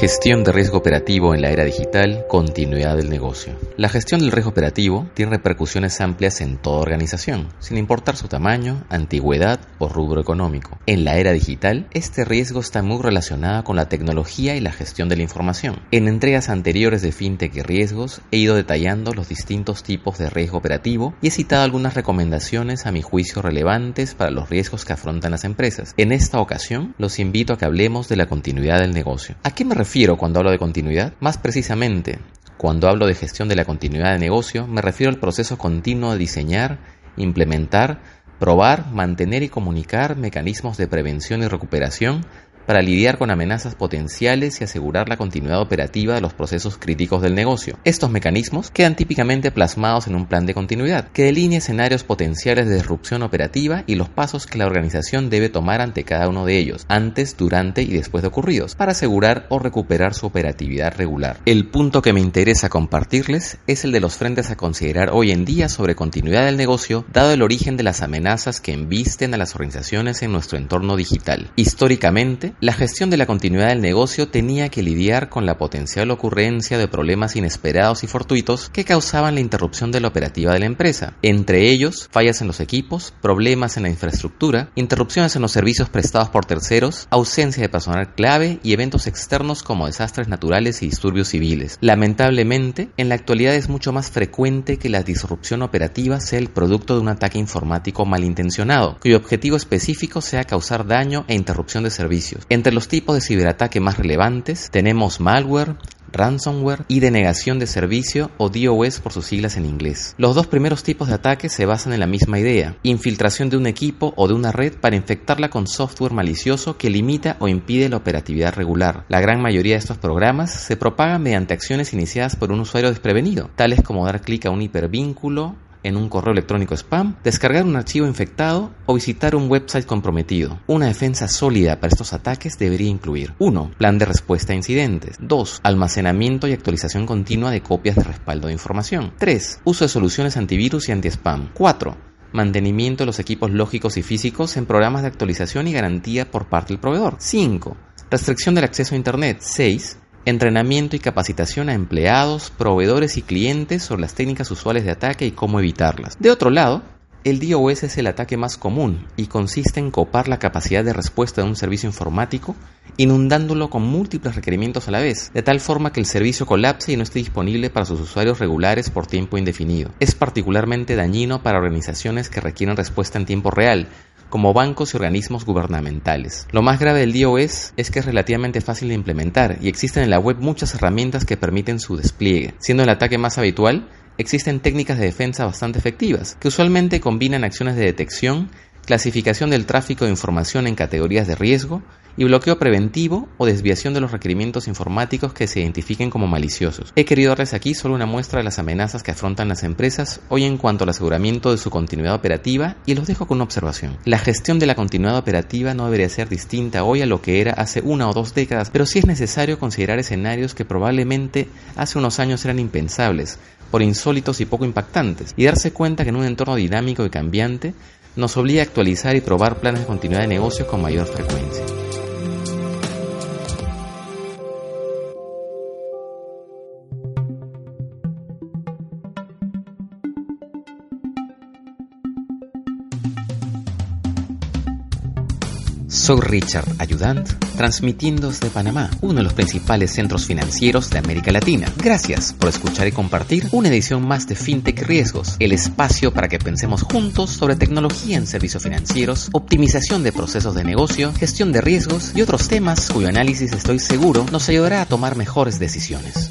Gestión de riesgo operativo en la era digital, continuidad del negocio. La gestión del riesgo operativo tiene repercusiones amplias en toda organización, sin importar su tamaño, antigüedad o rubro económico. En la era digital, este riesgo está muy relacionado con la tecnología y la gestión de la información. En entregas anteriores de FinTech y riesgos, he ido detallando los distintos tipos de riesgo operativo y he citado algunas recomendaciones a mi juicio relevantes para los riesgos que afrontan las empresas. En esta ocasión, los invito a que hablemos de la continuidad del negocio. ¿A qué me refiero cuando hablo de continuidad? Más precisamente, cuando hablo de gestión de la continuidad de negocio, me refiero al proceso continuo de diseñar, implementar, probar, mantener y comunicar mecanismos de prevención y recuperación para lidiar con amenazas potenciales y asegurar la continuidad operativa de los procesos críticos del negocio. Estos mecanismos quedan típicamente plasmados en un plan de continuidad, que delinea escenarios potenciales de disrupción operativa y los pasos que la organización debe tomar ante cada uno de ellos, antes, durante y después de ocurridos, para asegurar o recuperar su operatividad regular. El punto que me interesa compartirles es el de los frentes a considerar hoy en día sobre continuidad del negocio, dado el origen de las amenazas que embisten a las organizaciones en nuestro entorno digital. Históricamente, la gestión de la continuidad del negocio tenía que lidiar con la potencial ocurrencia de problemas inesperados y fortuitos que causaban la interrupción de la operativa de la empresa, entre ellos fallas en los equipos, problemas en la infraestructura, interrupciones en los servicios prestados por terceros, ausencia de personal clave y eventos externos como desastres naturales y disturbios civiles. Lamentablemente, en la actualidad es mucho más frecuente que la disrupción operativa sea el producto de un ataque informático malintencionado, cuyo objetivo específico sea causar daño e interrupción de servicios. Entre los tipos de ciberataque más relevantes tenemos malware, ransomware y denegación de servicio o DOS por sus siglas en inglés. Los dos primeros tipos de ataques se basan en la misma idea, infiltración de un equipo o de una red para infectarla con software malicioso que limita o impide la operatividad regular. La gran mayoría de estos programas se propagan mediante acciones iniciadas por un usuario desprevenido, tales como dar clic a un hipervínculo, en un correo electrónico spam, descargar un archivo infectado o visitar un website comprometido. Una defensa sólida para estos ataques debería incluir 1. Plan de respuesta a incidentes. 2. Almacenamiento y actualización continua de copias de respaldo de información. 3. Uso de soluciones antivirus y anti-spam. 4. Mantenimiento de los equipos lógicos y físicos en programas de actualización y garantía por parte del proveedor. 5. Restricción del acceso a Internet. 6 entrenamiento y capacitación a empleados, proveedores y clientes sobre las técnicas usuales de ataque y cómo evitarlas. De otro lado, el DOS es el ataque más común y consiste en copar la capacidad de respuesta de un servicio informático, inundándolo con múltiples requerimientos a la vez, de tal forma que el servicio colapse y no esté disponible para sus usuarios regulares por tiempo indefinido. Es particularmente dañino para organizaciones que requieren respuesta en tiempo real, como bancos y organismos gubernamentales. Lo más grave del DOS es que es relativamente fácil de implementar y existen en la web muchas herramientas que permiten su despliegue. Siendo el ataque más habitual, existen técnicas de defensa bastante efectivas, que usualmente combinan acciones de detección, clasificación del tráfico de información en categorías de riesgo y bloqueo preventivo o desviación de los requerimientos informáticos que se identifiquen como maliciosos. He querido darles aquí solo una muestra de las amenazas que afrontan las empresas hoy en cuanto al aseguramiento de su continuidad operativa y los dejo con una observación. La gestión de la continuidad operativa no debería ser distinta hoy a lo que era hace una o dos décadas, pero sí es necesario considerar escenarios que probablemente hace unos años eran impensables, por insólitos y poco impactantes, y darse cuenta que en un entorno dinámico y cambiante nos obliga a actualizar y probar planes de continuidad de negocio con mayor frecuencia. Soy Richard Ayudant, transmitiendo desde Panamá, uno de los principales centros financieros de América Latina. Gracias por escuchar y compartir una edición más de FinTech Riesgos, el espacio para que pensemos juntos sobre tecnología en servicios financieros, optimización de procesos de negocio, gestión de riesgos y otros temas cuyo análisis estoy seguro nos ayudará a tomar mejores decisiones.